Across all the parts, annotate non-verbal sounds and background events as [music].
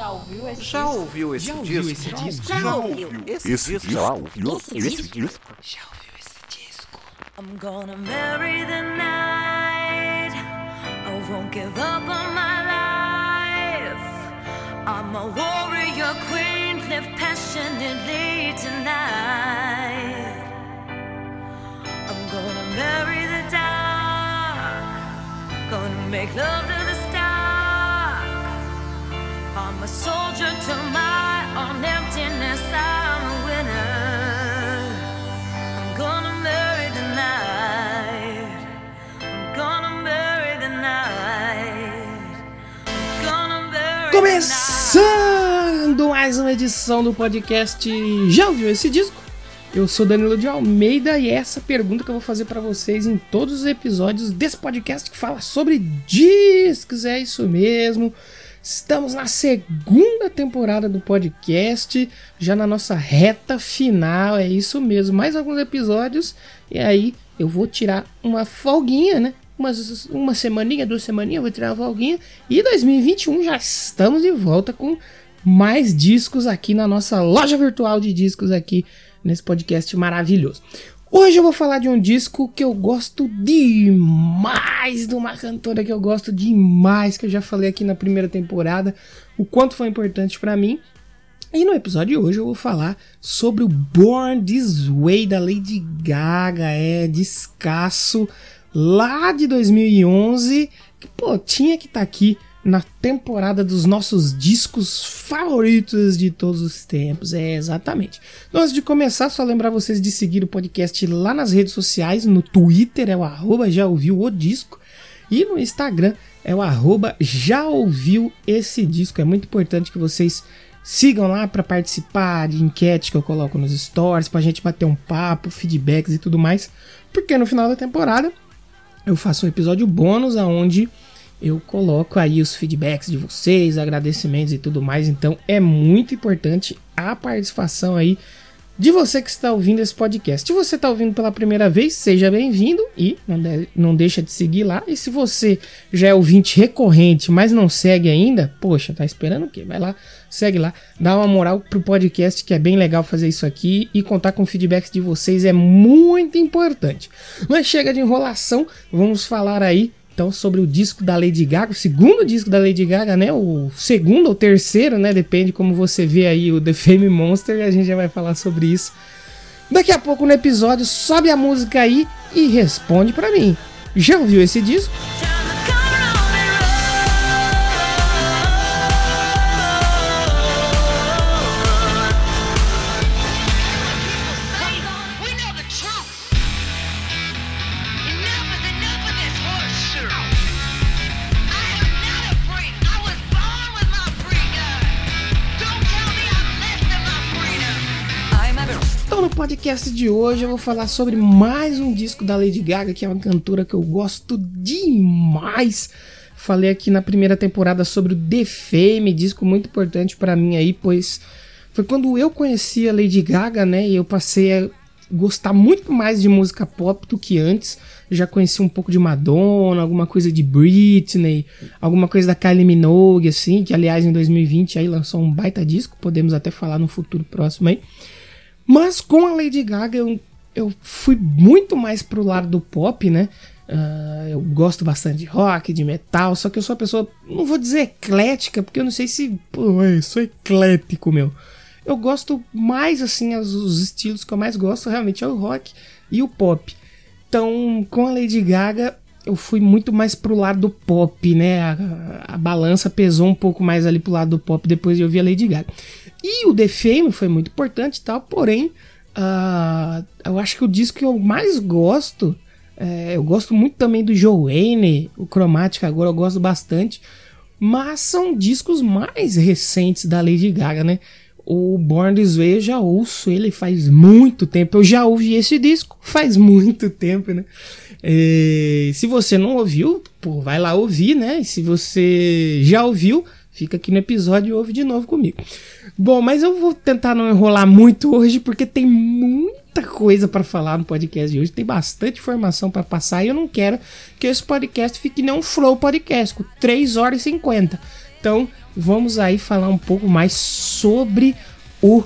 Já ouviu esse Já disco? ouviu esse Já disco? ouviu esse disco? Já ouviu esse, Esse disco? já ouviu Esse esse disco? disco? Já ouviu esse disco? I'm gonna marry the night. I won't give up on my life. I'm a warrior queen, live passionately tonight. I'm gonna marry the dark. Gonna make love to the stark. I'm a soldier to my own emptiness. I'm a winner. I'm gonna marry the night. I'm gonna marry the night. I'm gonna marry. Começando mais uma edição do podcast Já ouviu esse disco? Eu sou Danilo de Almeida e é essa pergunta que eu vou fazer pra vocês em todos os episódios desse podcast que fala sobre discos. É isso mesmo. Estamos na segunda temporada do podcast, já na nossa reta final, é isso mesmo. Mais alguns episódios e aí eu vou tirar uma folguinha, né? Umas, uma semaninha, duas semaninhas, vou tirar uma folguinha. E 2021 já estamos de volta com mais discos aqui na nossa loja virtual de discos aqui nesse podcast maravilhoso. Hoje eu vou falar de um disco que eu gosto demais, de uma cantora que eu gosto demais, que eu já falei aqui na primeira temporada, o quanto foi importante pra mim. E no episódio de hoje eu vou falar sobre o Born This Way da Lady Gaga, é descasso lá de 2011, que pô, tinha que estar aqui na temporada dos nossos discos favoritos de todos os tempos. É, exatamente. Então, antes de começar, só lembrar vocês de seguir o podcast lá nas redes sociais, no Twitter é o arroba já ouviu o disco, e no Instagram é o arroba já ouviu esse disco. É muito importante que vocês sigam lá para participar de enquete que eu coloco nos stories, pra gente bater um papo, feedbacks e tudo mais, porque no final da temporada eu faço um episódio bônus aonde eu coloco aí os feedbacks de vocês, agradecimentos e tudo mais. Então é muito importante a participação aí de você que está ouvindo esse podcast. Se você está ouvindo pela primeira vez, seja bem-vindo e não, não deixa de seguir lá. E se você já é ouvinte recorrente, mas não segue ainda, poxa, tá esperando o quê? Vai lá, segue lá, dá uma moral pro podcast que é bem legal fazer isso aqui e contar com feedbacks de vocês é muito importante. Mas chega de enrolação, vamos falar aí então sobre o disco da Lady Gaga, o segundo disco da Lady Gaga, né? O segundo ou terceiro, né? Depende como você vê aí o The Fame Monster e a gente já vai falar sobre isso. Daqui a pouco no episódio sobe a música aí e responde pra mim. Já ouviu esse disco? Podcast de hoje eu vou falar sobre mais um disco da Lady Gaga, que é uma cantora que eu gosto demais. Falei aqui na primeira temporada sobre o The Fame, disco muito importante pra mim aí, pois foi quando eu conheci a Lady Gaga, né? E eu passei a gostar muito mais de música pop do que antes. Já conheci um pouco de Madonna, alguma coisa de Britney, alguma coisa da Kylie Minogue, assim, que aliás em 2020 aí lançou um baita disco, podemos até falar no futuro próximo aí. Mas com a Lady Gaga eu, eu fui muito mais pro lado do pop, né? Ah, eu gosto bastante de rock, de metal, só que eu sou uma pessoa, não vou dizer eclética, porque eu não sei se. Pô, eu sou eclético, meu. Eu gosto mais, assim, as- os estilos que eu mais gosto realmente é o rock e o pop. Então, com a Lady Gaga, eu fui muito mais pro lado do pop, né? A, a balança pesou um pouco mais ali pro lado do pop depois de ouvir a Lady Gaga. E o The Fame foi muito importante e tal, porém, ah, eu acho que o disco que eu mais gosto, é, eu gosto muito também do Joanne, o Chromatic agora eu gosto bastante, mas são discos mais recentes da Lady Gaga, né? O Born This Way eu já ouço ele faz muito tempo. Eu já ouvi esse disco faz muito tempo, né? É, se você não ouviu, pô, vai lá ouvir, né? E se você já ouviu, fica aqui no episódio e ouve de novo comigo. Bom, mas eu vou tentar não enrolar muito hoje porque tem muita coisa para falar no podcast de hoje, tem bastante informação para passar e eu não quero que esse podcast fique nem um flow podcast com 3 horas e 50. Então, vamos aí falar um pouco mais sobre o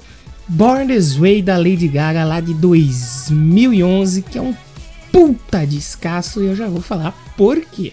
Born This Way da Lady Gaga lá de 2011, que é um puta descasso e eu já vou falar por quê.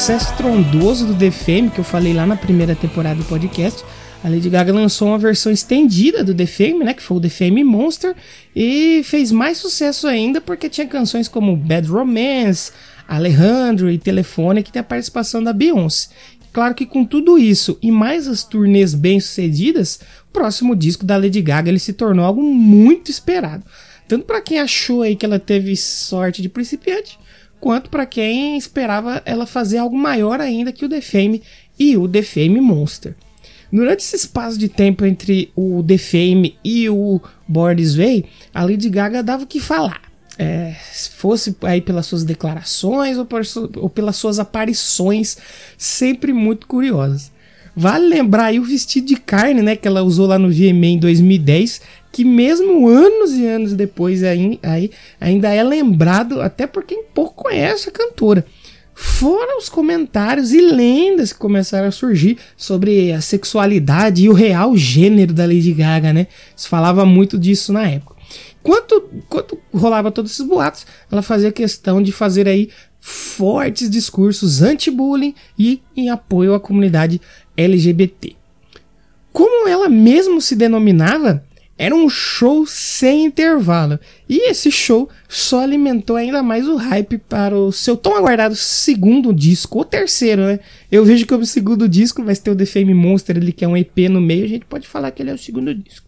sucesso trondoso do The Fame, que eu falei lá na primeira temporada do podcast, a Lady Gaga lançou uma versão estendida do The Fame, né, que foi o The Fame Monster, e fez mais sucesso ainda porque tinha canções como Bad Romance, Alejandro e Telefone, que tem a participação da Beyoncé. Claro que com tudo isso e mais as turnês bem-sucedidas, o próximo disco da Lady Gaga ele se tornou algo muito esperado. Tanto para quem achou aí que ela teve sorte de principiante, quanto para quem esperava ela fazer algo maior ainda que o The Fame e o The Fame Monster. Durante esse espaço de tempo entre o The Fame e o Born This Way, a Lady Gaga dava o que falar. É, se fosse aí pelas suas declarações ou, por ou pelas suas aparições, sempre muito curiosas. Vale lembrar aí o vestido de carne, né, que ela usou lá no VMA em 2010, que mesmo anos e anos depois aí, aí ainda é lembrado até por quem pouco conhece a cantora. Fora os comentários e lendas que começaram a surgir sobre a sexualidade e o real gênero da Lady Gaga, né? Se falava muito disso na época. Enquanto, enquanto rolava todos esses boatos, ela fazia questão de fazer aí fortes discursos anti-bullying e em apoio à comunidade LGBT. Como ela mesmo se denominava, era um show sem intervalo. E esse show só alimentou ainda mais o hype para o seu tão aguardado segundo disco, ou terceiro, né? Eu vejo que o segundo disco vai ter o The Fame Monster, ele que é um EP no meio, a gente pode falar que ele é o segundo disco.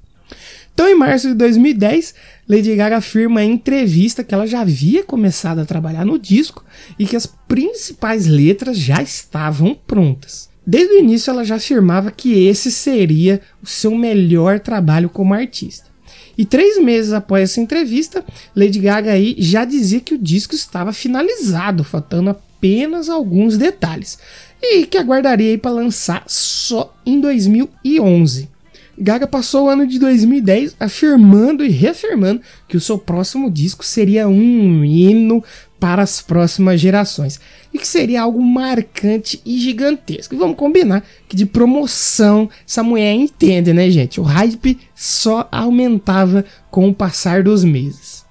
Então, em março de 2010, Lady Gaga afirma em entrevista que ela já havia começado a trabalhar no disco e que as principais letras já estavam prontas. Desde o início, ela já afirmava que esse seria o seu melhor trabalho como artista. E três meses após essa entrevista, Lady Gaga aí já dizia que o disco estava finalizado, faltando apenas alguns detalhes, e que aguardaria para lançar só em 2011. Gaga passou o ano de 2010 afirmando e reafirmando que o seu próximo disco seria um hino para as próximas gerações e que seria algo marcante e gigantesco. E vamos combinar que de promoção essa mulher entende, né, gente? O hype só aumentava com o passar dos meses.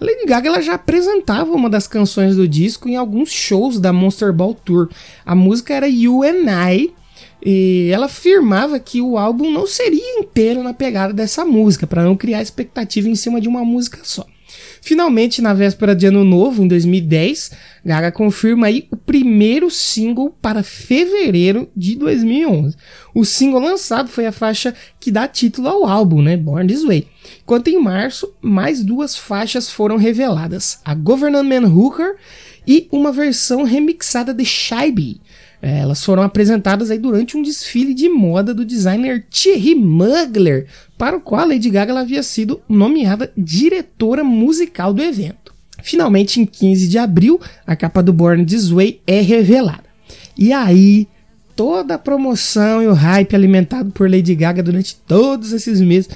A Lady Gaga ela já apresentava uma das canções do disco em alguns shows da Monster Ball Tour. A música era You and I, e ela afirmava que o álbum não seria inteiro na pegada dessa música, para não criar expectativa em cima de uma música só. Finalmente, na véspera de Ano Novo, em 2010, Gaga confirma aí o primeiro single para fevereiro de 2011. O single lançado foi a faixa que dá título ao álbum, né, Born This Way. Enquanto em março, mais duas faixas foram reveladas, a Governor Man Hooker e uma versão remixada de Shy. É, Elas foram apresentadas aí durante um desfile de moda do designer Thierry Mugler, para o qual a Lady Gaga havia sido nomeada diretora musical do evento. Finalmente, em 15 de abril, a capa do Born This Way é revelada. E aí, toda a promoção e o hype alimentado por Lady Gaga durante todos esses meses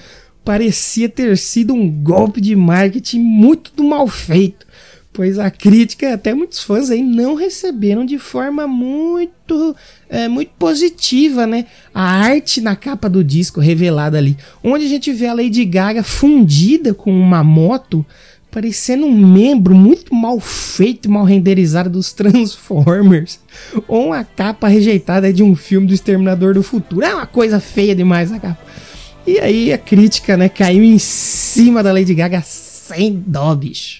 parecia ter sido um golpe de marketing muito mal feito. Pois a crítica até muitos fãs aí não receberam de forma muito é, muito positiva, né? A arte na capa do disco revelada ali, onde a gente vê a Lady Gaga fundida com uma moto, parecendo um membro muito mal feito, mal renderizado dos [laughs] Transformers, ou uma capa rejeitada de um filme do Exterminador do Futuro. É uma coisa feia demais a capa. E aí a crítica, né, caiu em cima da Lady Gaga sem dó, bicho.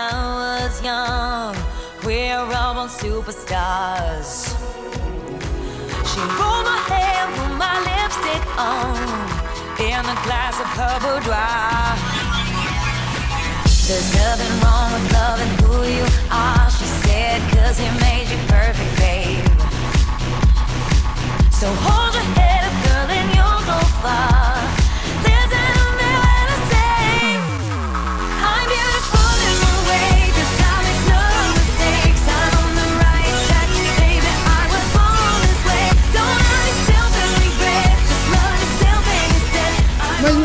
superstars. She rolled my hair, put my lipstick on, in a glass of her boudoir. There's nothing wrong with loving who you are, she said, cause he made you perfect, babe. So hold your head up, girl, and you'll go far.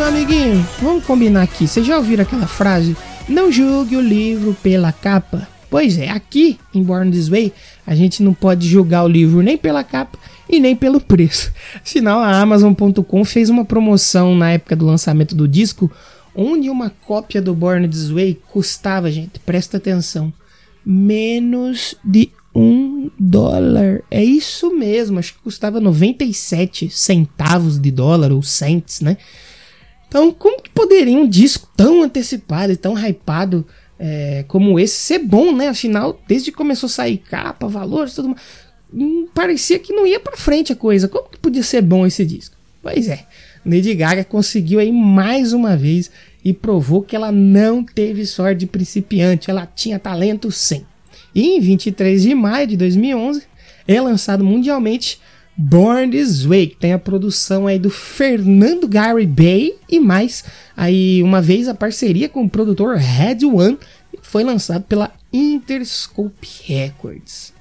Amiguinho, vamos combinar aqui. Vocês já ouviram aquela frase? Não julgue o livro pela capa. Pois é, aqui em Born This Way, a gente não pode julgar o livro nem pela capa e nem pelo preço. [laughs] Afinal, a Amazon.com fez uma promoção na época do lançamento do disco, onde uma cópia do Born This Way custava, gente, presta atenção, menos de um dólar. É isso mesmo, acho que custava 97 centavos de dólar ou cents, né? Então, como que poderia um disco tão antecipado e tão hypado é, como esse ser bom, né? Afinal, desde que começou a sair capa, valores, tudo mais, hum, parecia que não ia pra frente a coisa. Como que podia ser bom esse disco? Pois é, Lady Gaga conseguiu aí mais uma vez e provou que ela não teve sorte de principiante, ela tinha talento sim. E em 23 de maio de 2011 é lançado mundialmente Born This Way, tem a produção aí do Fernando Gary Bay e mais aí uma vez a parceria com o produtor Red One, foi lançado pela Interscope Records.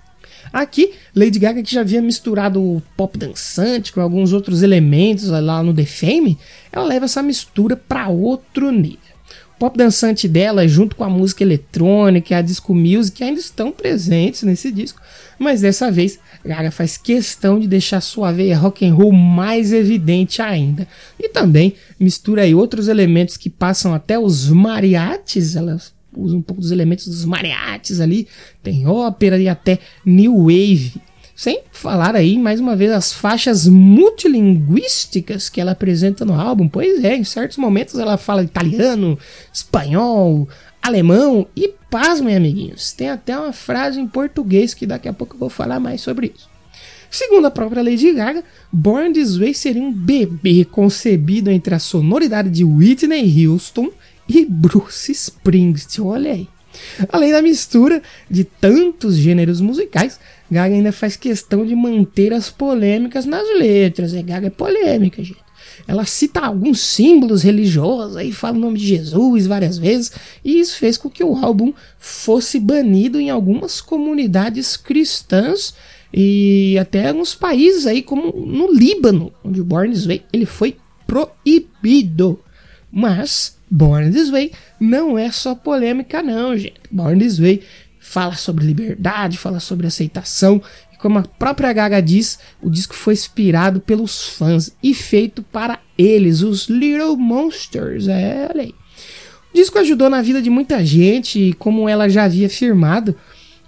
Aqui, Lady Gaga que já havia misturado o pop dançante com alguns outros elementos lá no The Fame, ela leva essa mistura para outro nível. Pop dançante dela, junto com a música eletrônica e a disco music, ainda estão presentes nesse disco, mas dessa vez Gaga faz questão de deixar sua veia rock and roll mais evidente ainda. E também mistura aí outros elementos que passam até os mariachis, ela usa um pouco dos elementos dos mariachis ali, tem ópera e até new wave. Sem falar aí, mais uma vez, as faixas multilinguísticas que ela apresenta no álbum. Pois é, em certos momentos ela fala italiano, espanhol, alemão e pasmem, amiguinhos. Tem até uma frase em português que daqui a pouco eu vou falar mais sobre isso. Segundo a própria Lady Gaga, Born This Way seria um bebê concebido entre a sonoridade de Whitney Houston e Bruce Springsteen. Olha aí. Além da mistura de tantos gêneros musicais, Gaga ainda faz questão de manter as polêmicas nas letras. É, Gaga é polêmica, gente. Ela cita alguns símbolos religiosos, aí fala o nome de Jesus várias vezes, e isso fez com que o álbum fosse banido em algumas comunidades cristãs e até alguns países aí, como no Líbano, onde o Born Way ele foi proibido. Mas Born This Way não é só polêmica, não, gente. Born This Way fala sobre liberdade, fala sobre aceitação. E como a própria Gaga diz, o disco foi inspirado pelos fãs e feito para eles, os Little Monsters. É, olha aí. O disco ajudou na vida de muita gente e, como ela já havia afirmado,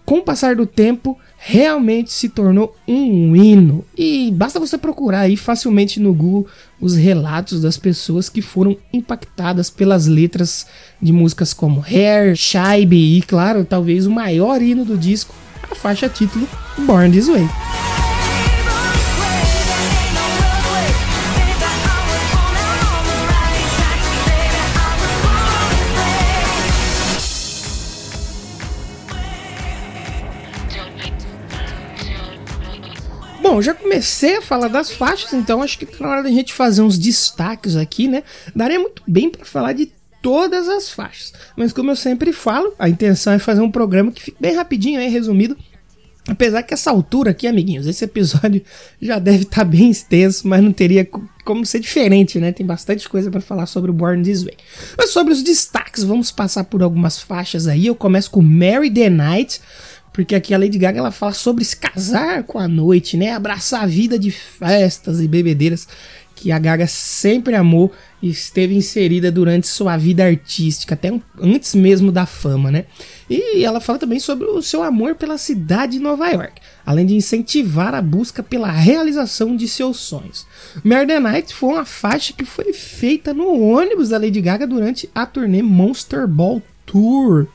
com o passar do tempo, realmente se tornou um hino. E basta você procurar aí facilmente no Google os relatos das pessoas que foram impactadas pelas letras de músicas como Hair, Shaibe e, claro, talvez o maior hino do disco, a faixa título Born This Way. Bom, já comecei a falar das faixas, então acho que tá na hora da gente fazer uns destaques aqui, né? Daria muito bem para falar de todas as faixas. Mas como eu sempre falo, a intenção é fazer um programa que fique bem rapidinho aí, resumido. Apesar que essa altura aqui, amiguinhos, esse episódio [laughs] já deve estar tá bem extenso, mas não teria como ser diferente, né? Tem bastante coisa para falar sobre o Born This Way. Mas sobre os destaques, vamos passar por algumas faixas aí. Eu começo com Mary the Night, porque aqui a Lady Gaga ela fala sobre se casar com a noite, né? Abraçar a vida de festas e bebedeiras que a Gaga sempre amou e esteve inserida durante sua vida artística, até antes mesmo da fama, né? E ela fala também sobre o seu amor pela cidade de Nova York, além de incentivar a busca pela realização de seus sonhos. The Night foi uma faixa que foi feita no ônibus da Lady Gaga durante a turnê Monster Ball Tour.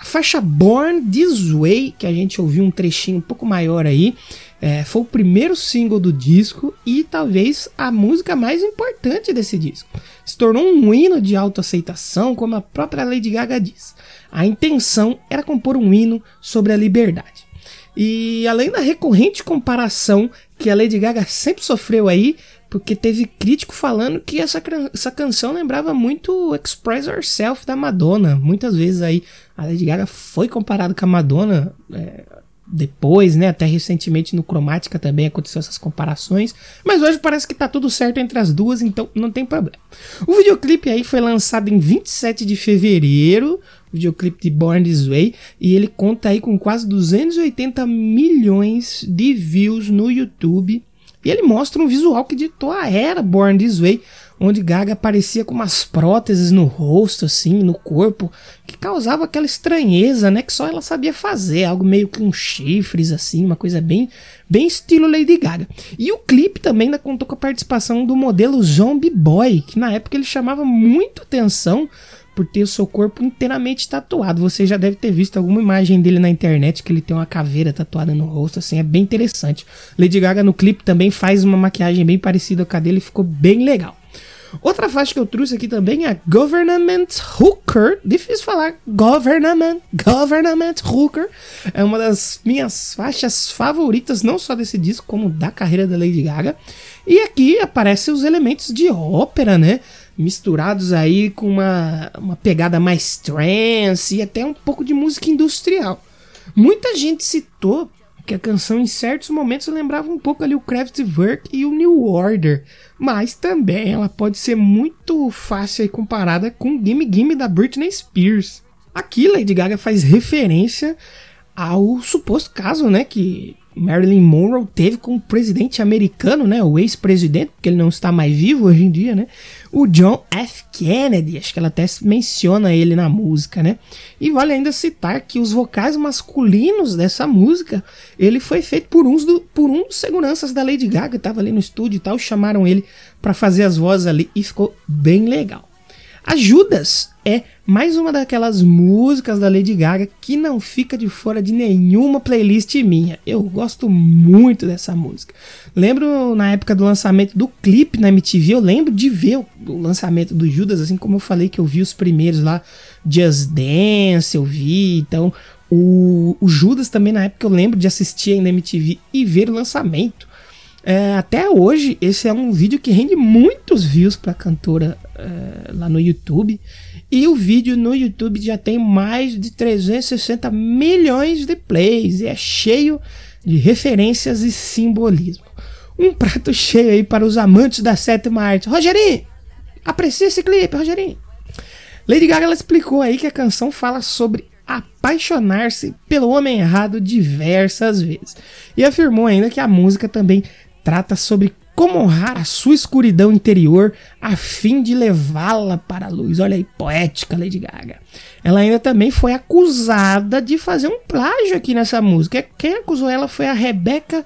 A faixa Born This Way, que a gente ouviu um trechinho um pouco maior aí, é, foi o primeiro single do disco e talvez a música mais importante desse disco. Se tornou um hino de autoaceitação, como a própria Lady Gaga diz. A intenção era compor um hino sobre a liberdade. E além da recorrente comparação que a Lady Gaga sempre sofreu aí, porque teve crítico falando que essa, essa canção lembrava muito Express Yourself da Madonna. Muitas vezes aí a Lady Gaga foi comparada com a Madonna. É, depois, né? Até recentemente no Cromática também aconteceu essas comparações. Mas hoje parece que tá tudo certo entre as duas, então não tem problema. O videoclipe aí foi lançado em 27 de fevereiro, videoclipe de Born This Way, e ele conta aí com quase 280 milhões de views no YouTube. E ele mostra um visual que ditou a era Born This Way, onde Gaga aparecia com umas próteses no rosto, assim, no corpo, que causava aquela estranheza, né? Que só ela sabia fazer, algo meio que um chifres, assim, uma coisa bem, bem estilo Lady Gaga. E o clipe também ainda contou com a participação do modelo Zombie Boy, que na época ele chamava muito atenção por ter o seu corpo inteiramente tatuado. Você já deve ter visto alguma imagem dele na internet que ele tem uma caveira tatuada no rosto, assim, é bem interessante. Lady Gaga no clipe também faz uma maquiagem bem parecida com a dele, ficou bem legal. Outra faixa que eu trouxe aqui também é Government Hooker. Difícil falar. Government. Government Hooker. É uma das minhas faixas favoritas, não só desse disco, como da carreira da Lady Gaga. E aqui aparecem os elementos de ópera, né? Misturados aí com uma, uma pegada mais trance e até um pouco de música industrial. Muita gente citou que a canção em certos momentos lembrava um pouco ali o Kraftwerk e o New Order, mas também ela pode ser muito fácil comparada com Gimme Gimme da Britney Spears. Aqui Lady Gaga faz referência ao suposto caso, né, que Marilyn Monroe teve como presidente americano, né, o ex-presidente, porque ele não está mais vivo hoje em dia, né, o John F. Kennedy, acho que ela até menciona ele na música, né, e vale ainda citar que os vocais masculinos dessa música, ele foi feito por, uns do, por um dos seguranças da Lady Gaga, estava ali no estúdio e tal, chamaram ele para fazer as vozes ali e ficou bem legal. A Judas é mais uma daquelas músicas da Lady Gaga que não fica de fora de nenhuma playlist minha. Eu gosto muito dessa música. Lembro na época do lançamento do clipe na MTV, eu lembro de ver o lançamento do Judas, assim como eu falei que eu vi os primeiros lá, Just Dance, eu vi, então o, o Judas também na época eu lembro de assistir ainda na MTV e ver o lançamento. É, até hoje, esse é um vídeo que rende muitos views pra cantora é, lá no YouTube. E o vídeo no YouTube já tem mais de 360 milhões de plays. E é cheio de referências e simbolismo. Um prato cheio aí para os amantes da sétima arte. Rogerinho, aprecie esse clipe, Rogerinho. Lady Gaga explicou aí que a canção fala sobre apaixonar-se pelo homem errado diversas vezes. E afirmou ainda que a música também trata sobre como honrar a sua escuridão interior a fim de levá-la para a luz. Olha aí, poética Lady Gaga. Ela ainda também foi acusada de fazer um plágio aqui nessa música. Quem acusou ela foi a Rebecca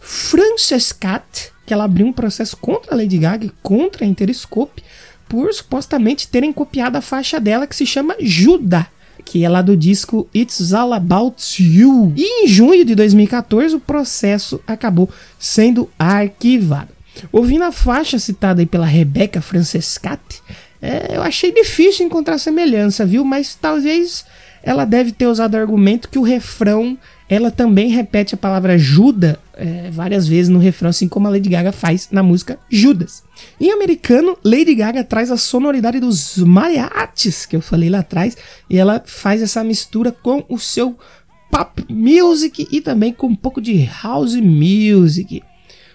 Francescat, que ela abriu um processo contra a Lady Gaga e contra a Interscope por supostamente terem copiado a faixa dela que se chama Judas que é lá do disco It's All About You. E em junho de 2014 o processo acabou sendo arquivado. Ouvindo a faixa citada aí pela Rebecca Francescati, é, eu achei difícil encontrar semelhança, viu? Mas talvez ela deve ter usado o argumento que o refrão ela também repete a palavra Judas é, várias vezes no refrão, assim como a Lady Gaga faz na música Judas. Em americano, Lady Gaga traz a sonoridade dos mariachis, que eu falei lá atrás, e ela faz essa mistura com o seu pop music e também com um pouco de house music.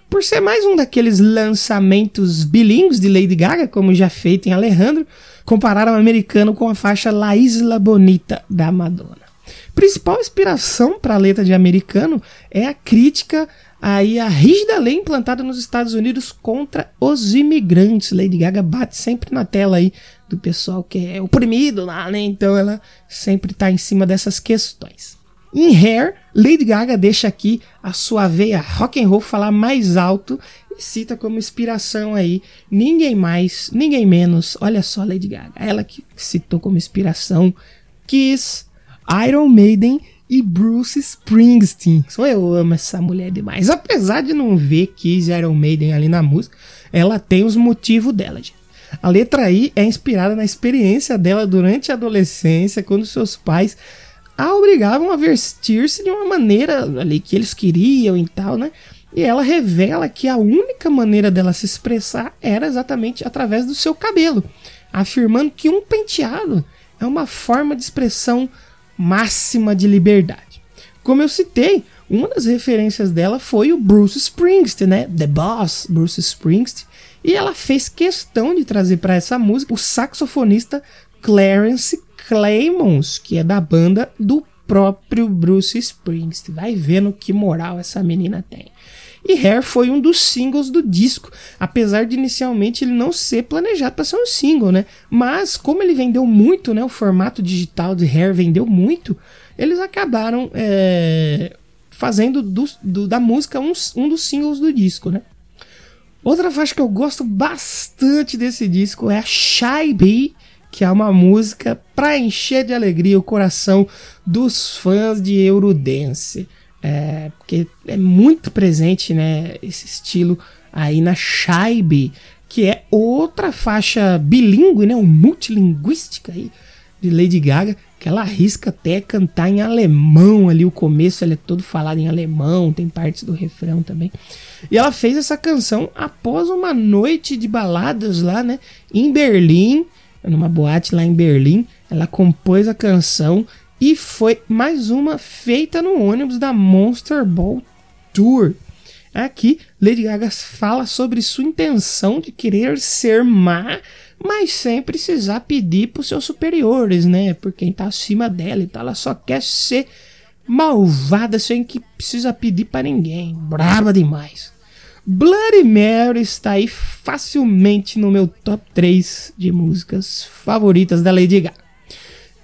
Por ser mais um daqueles lançamentos bilíngues de Lady Gaga, como já feito em Alejandro, compararam o americano com a faixa La Isla Bonita da Madonna. Principal inspiração para a letra de americano é a crítica aí a rígida lei implantada nos Estados Unidos contra os imigrantes. Lady Gaga bate sempre na tela aí do pessoal que é oprimido lá, né? Então ela sempre está em cima dessas questões. Em Hair, Lady Gaga deixa aqui a sua veia rock and roll falar mais alto e cita como inspiração aí ninguém mais, ninguém menos. Olha só Lady Gaga, ela que citou como inspiração Kiss, Iron Maiden e Bruce Springsteen. Só eu amo essa mulher demais. Apesar de não ver Kiss Iron Maiden ali na música, ela tem os motivos dela, gente. A letra aí é inspirada na experiência dela durante a adolescência, quando seus pais a obrigavam a vestir-se de uma maneira ali que eles queriam e tal, né? E ela revela que a única maneira dela se expressar era exatamente através do seu cabelo, afirmando que um penteado é uma forma de expressão máxima de liberdade. Como eu citei, uma das referências dela foi o Bruce Springsteen, né? The Boss, Bruce Springsteen. E ela fez questão de trazer para essa música o saxofonista Clarence Clemons, que é da banda do próprio Bruce Springsteen. Vai vendo que moral essa menina tem. E Hair foi um dos singles do disco, apesar de inicialmente ele não ser planejado para ser um single, né? Mas como ele vendeu muito, né? O formato digital de Hair vendeu muito, eles acabaram é, fazendo do, do, da música um, um dos singles do disco, né? Outra faixa que eu gosto bastante desse disco é a Shy Bee, que é uma música para encher de alegria o coração dos fãs de Eurodance. É, porque é muito presente né, esse estilo aí na Shaibe, que é outra faixa bilíngue, né, um multilinguística aí de Lady Gaga, que ela arrisca até cantar em alemão ali, o começo ele é todo falado em alemão, tem partes do refrão também. E ela fez essa canção após uma noite de baladas lá, né, em Berlim, numa boate lá em Berlim, ela compôs a canção e foi mais uma feita no ônibus da Monster Ball Tour. Aqui, Lady Gaga fala sobre sua intenção de querer ser má, mas sem precisar pedir para os seus superiores, né? Por quem tá acima dela, então ela só quer ser malvada sem que precisa pedir para ninguém. Brava demais. Bloody Mary está aí facilmente no meu top 3 de músicas favoritas da Lady Gaga.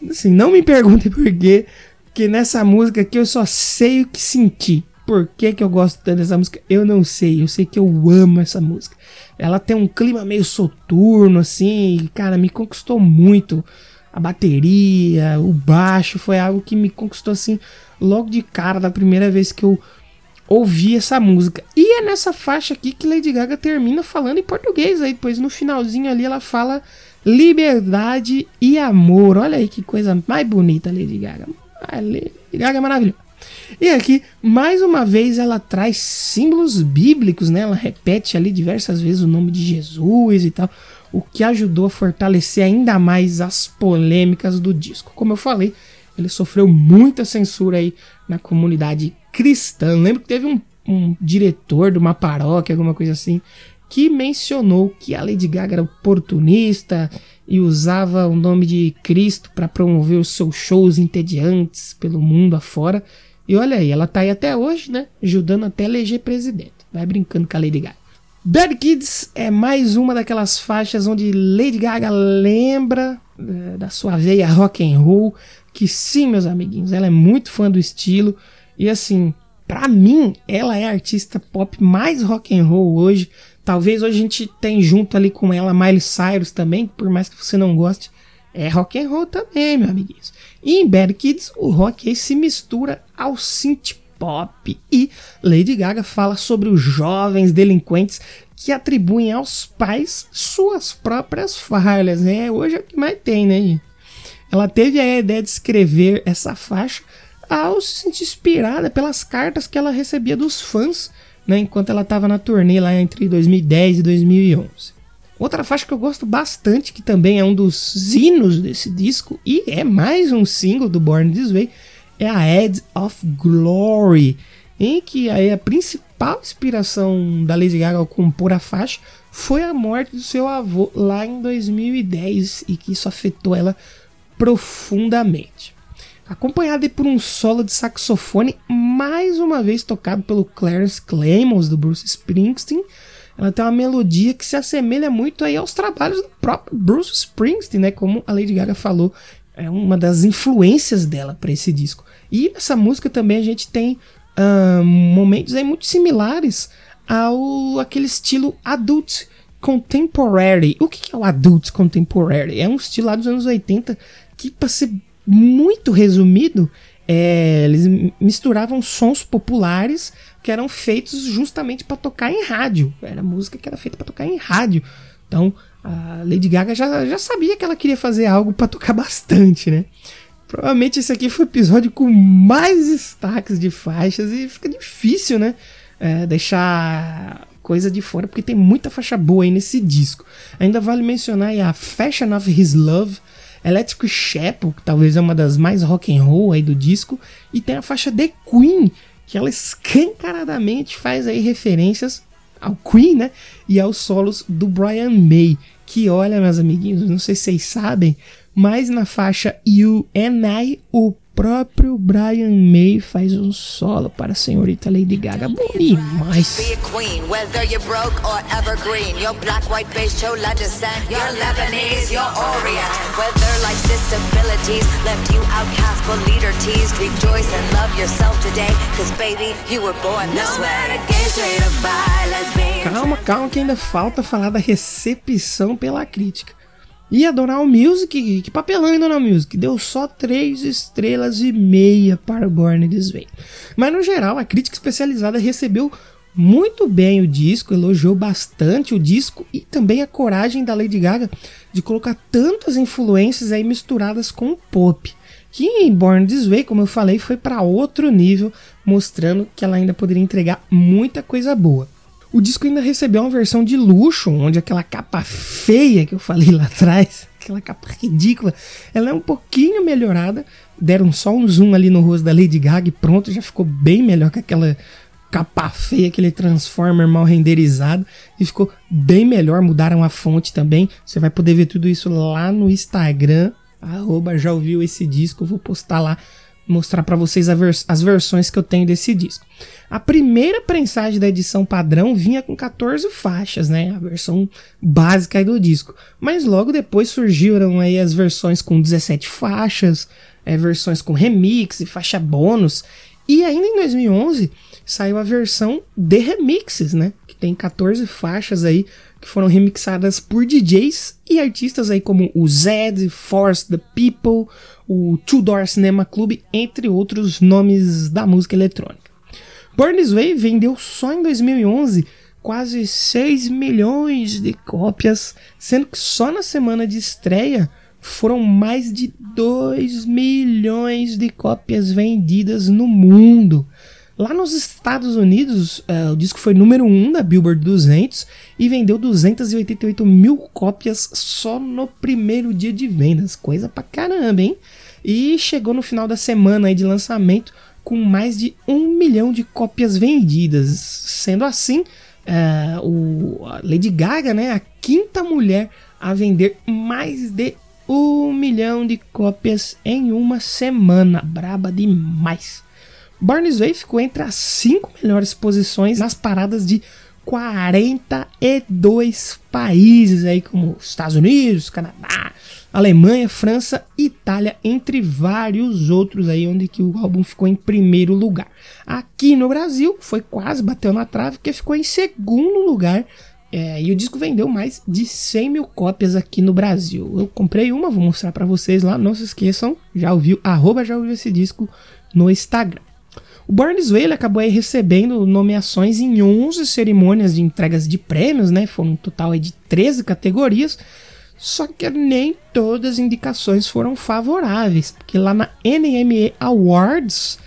Assim, não me perguntem por quê, porque nessa música aqui eu só sei o que senti. Por que, que eu gosto tanto dessa música? Eu não sei. Eu sei que eu amo essa música. Ela tem um clima meio soturno, assim. Cara, me conquistou muito. A bateria, o baixo, foi algo que me conquistou, assim, logo de cara, da primeira vez que eu ouvi essa música. E é nessa faixa aqui que Lady Gaga termina falando em português. Aí depois no finalzinho ali ela fala liberdade e amor. Olha aí que coisa mais bonita, Lady Gaga. A Lady Gaga é maravilhosa. E aqui, mais uma vez, ela traz símbolos bíblicos, né? Ela repete ali diversas vezes o nome de Jesus e tal, o que ajudou a fortalecer ainda mais as polêmicas do disco. Como eu falei, ele sofreu muita censura aí na comunidade cristã. Lembro que teve um, um diretor de uma paróquia, alguma coisa assim, que mencionou que a Lady Gaga era oportunista e usava o nome de Cristo para promover os seus shows entediantes pelo mundo afora. E olha aí, ela tá aí até hoje, né? Ajudando até a eleger presidente. Vai brincando com a Lady Gaga. Bad Kids é mais uma daquelas faixas onde Lady Gaga lembra é, da sua veia rock and roll, que sim, meus amiguinhos, ela é muito fã do estilo e assim, para mim, ela é a artista pop mais rock and roll hoje. Talvez hoje a gente tenha junto ali com ela Miley Cyrus também, por mais que você não goste, é rock and roll também, meu amiguinhos. E em Bad Kids, o rock aí se mistura ao synth pop e Lady Gaga fala sobre os jovens delinquentes que atribuem aos pais suas próprias falhas, né? Hoje é o que mais tem, né? Ela teve a ideia de escrever essa faixa ao se sentir inspirada pelas cartas que ela recebia dos fãs, né, enquanto ela estava na turnê lá entre 2010 e 2011. Outra faixa que eu gosto bastante, que também é um dos hinos desse disco e é mais um single do Born This Way, é a Edge of Glory, em que aí a principal inspiração da Lady Gaga ao compor a faixa foi a morte do seu avô lá em 2010 e que isso afetou ela profundamente. Acompanhada por um solo de saxofone, mais uma vez tocado pelo Clarence Clemons do Bruce Springsteen, ela tem uma melodia que se assemelha muito aí aos trabalhos do próprio Bruce Springsteen, né? Como a Lady Gaga falou, é uma das influências dela para esse disco. E nessa música também a gente tem uh, momentos aí muito similares ao aquele estilo adult contemporary. O que é o adult contemporary? É um estilo lá dos anos 80 que, para ser muito resumido, é, eles misturavam sons populares que eram feitos justamente para tocar em rádio. Era música que era feita para tocar em rádio. Então, a Lady Gaga já, já sabia que ela queria fazer algo para tocar [laughs] bastante, né? Provavelmente esse aqui foi o episódio com mais destaques de faixas e fica difícil, né? É, deixar coisa de fora, porque tem muita faixa boa aí nesse disco. Ainda vale mencionar a Fashion of His Love, Electric Chapel, que talvez é uma das mais rock and roll aí do disco, e tem a faixa The Queen, que ela escancaradamente faz aí referências ao Queen, né? E aos solos do Brian May, que olha, meus amiguinhos, não sei se vocês sabem, mas na faixa You and I, o próprio Brian May faz um solo para a senhorita Lady Gaga. Bom demais. Calma, calma, que ainda falta falar da recepção pela crítica. E a Donal Music, que papelão em Donal Music, deu só 3 estrelas e meia para Born This Way. Mas no geral, a crítica especializada recebeu muito bem o disco, elogiou bastante o disco e também a coragem da Lady Gaga de colocar tantas influências aí misturadas com o pop. Que em Born This Way, como eu falei, foi para outro nível, mostrando que ela ainda poderia entregar muita coisa boa. O disco ainda recebeu uma versão de luxo, onde aquela capa feia que eu falei lá atrás, [laughs] aquela capa ridícula, ela é um pouquinho melhorada. Deram só um zoom ali no rosto da Lady Gaga e pronto, já ficou bem melhor que aquela capa feia, aquele Transformer mal renderizado. E ficou bem melhor, mudaram a fonte também. Você vai poder ver tudo isso lá no Instagram. Arroba, já ouviu esse disco, vou postar lá mostrar para vocês vers as versões que eu tenho desse disco. A primeira prensagem da edição padrão vinha com 14 faixas, né? A versão básica do disco. Mas logo depois surgiram aí as versões com 17 faixas, é, versões com remix e faixa bônus. E ainda em 2011 saiu a versão de remixes, né? Que tem 14 faixas aí que foram remixadas por DJs e artistas aí como o Zed, Force the People, o Two Door Cinema Club, entre outros nomes da música eletrônica. Burn This Way vendeu só em 2011 quase 6 milhões de cópias, sendo que só na semana de estreia foram mais de 2 milhões de cópias vendidas no mundo. Lá nos Estados Unidos, uh, o disco foi número 1 um da Billboard 200 e vendeu 288 mil cópias só no primeiro dia de vendas. Coisa pra caramba, hein? E chegou no final da semana de lançamento com mais de um milhão de cópias vendidas. Sendo assim, uh, o Lady Gaga, né, a quinta mulher a vender mais de um milhão de cópias em uma semana. Braba demais. Barnes Way ficou entre as cinco melhores posições nas paradas de 42 países aí como Estados Unidos, Canadá, Alemanha, França, Itália, entre vários outros aí onde que o álbum ficou em primeiro lugar. Aqui no Brasil foi quase bateu na trave porque ficou em segundo lugar é, e o disco vendeu mais de 100 mil cópias aqui no Brasil. Eu comprei uma, vou mostrar para vocês lá. Não se esqueçam, já ouviu, arroba já ouviu esse disco no Instagram. O Burns Way acabou recebendo nomeações em 11 cerimônias de entregas de prêmios, né? Foram um total de 13 categorias. Só que nem todas as indicações foram favoráveis, porque lá na NME Awards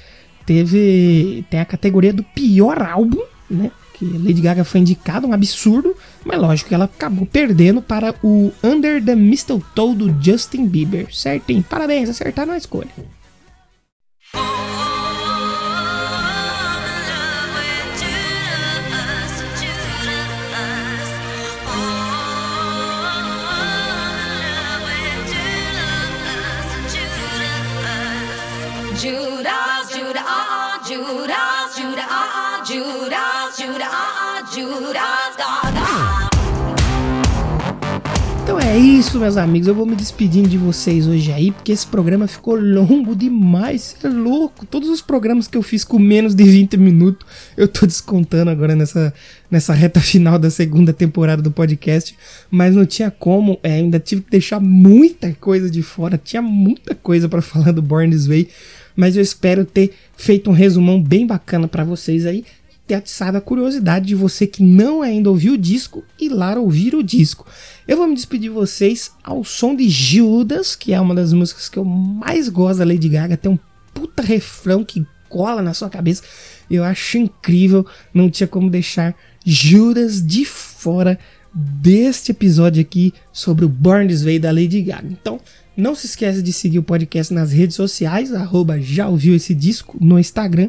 teve tem a categoria do pior álbum, né? Que Lady Gaga foi indicada, um absurdo, mas lógico que ela acabou perdendo para o Under the Mistletoe do Justin Bieber. Certinho, parabéns, acertaram a escolha. É isso, meus amigos. Eu vou me despedindo de vocês hoje aí, porque esse programa ficou longo demais. É louco. Todos os programas que eu fiz com menos de 20 minutos, eu tô descontando agora nessa, nessa reta final da segunda temporada do podcast. Mas não tinha como, é, ainda tive que deixar muita coisa de fora. Tinha muita coisa pra falar do Born This Way. Mas eu espero ter feito um resumão bem bacana pra vocês aí atiçado a curiosidade de você que não ainda ouviu o disco ir lá ouvir o disco. Eu vou me despedir de vocês ao som de Judas, que é uma das músicas que eu mais gosto da Lady Gaga. Tem um puta refrão que cola na sua cabeça. Eu acho incrível, não tinha como deixar Judas de fora deste episódio aqui sobre o Born This Way da Lady Gaga. Então, não se esqueça de seguir o podcast nas redes sociais, arroba já ouviu esse disco no Instagram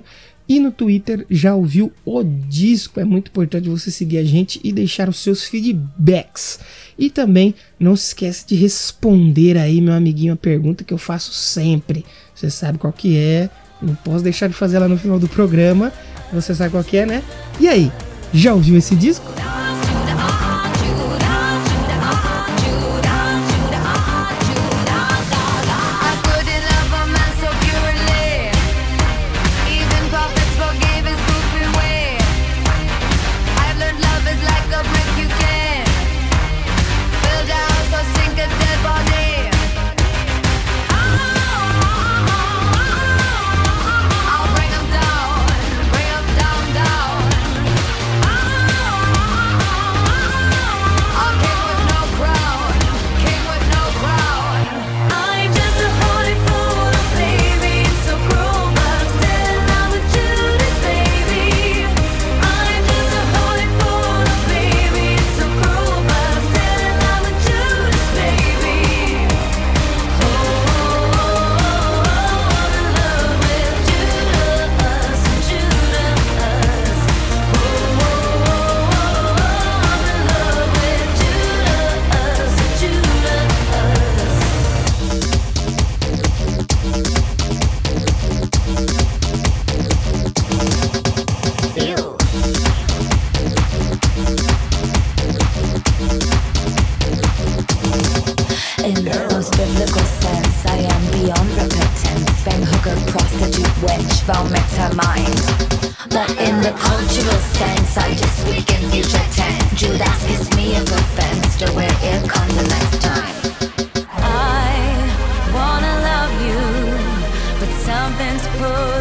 e no Twitter já ouviu o disco. É muito importante você seguir a gente e deixar os seus feedbacks. E também não se esqueça de responder aí, meu amiguinho, a pergunta que eu faço sempre. Você sabe qual que é, não posso deixar de fazer ela no final do programa. Você sabe qual que é, né? E aí, já ouviu esse disco? heavens put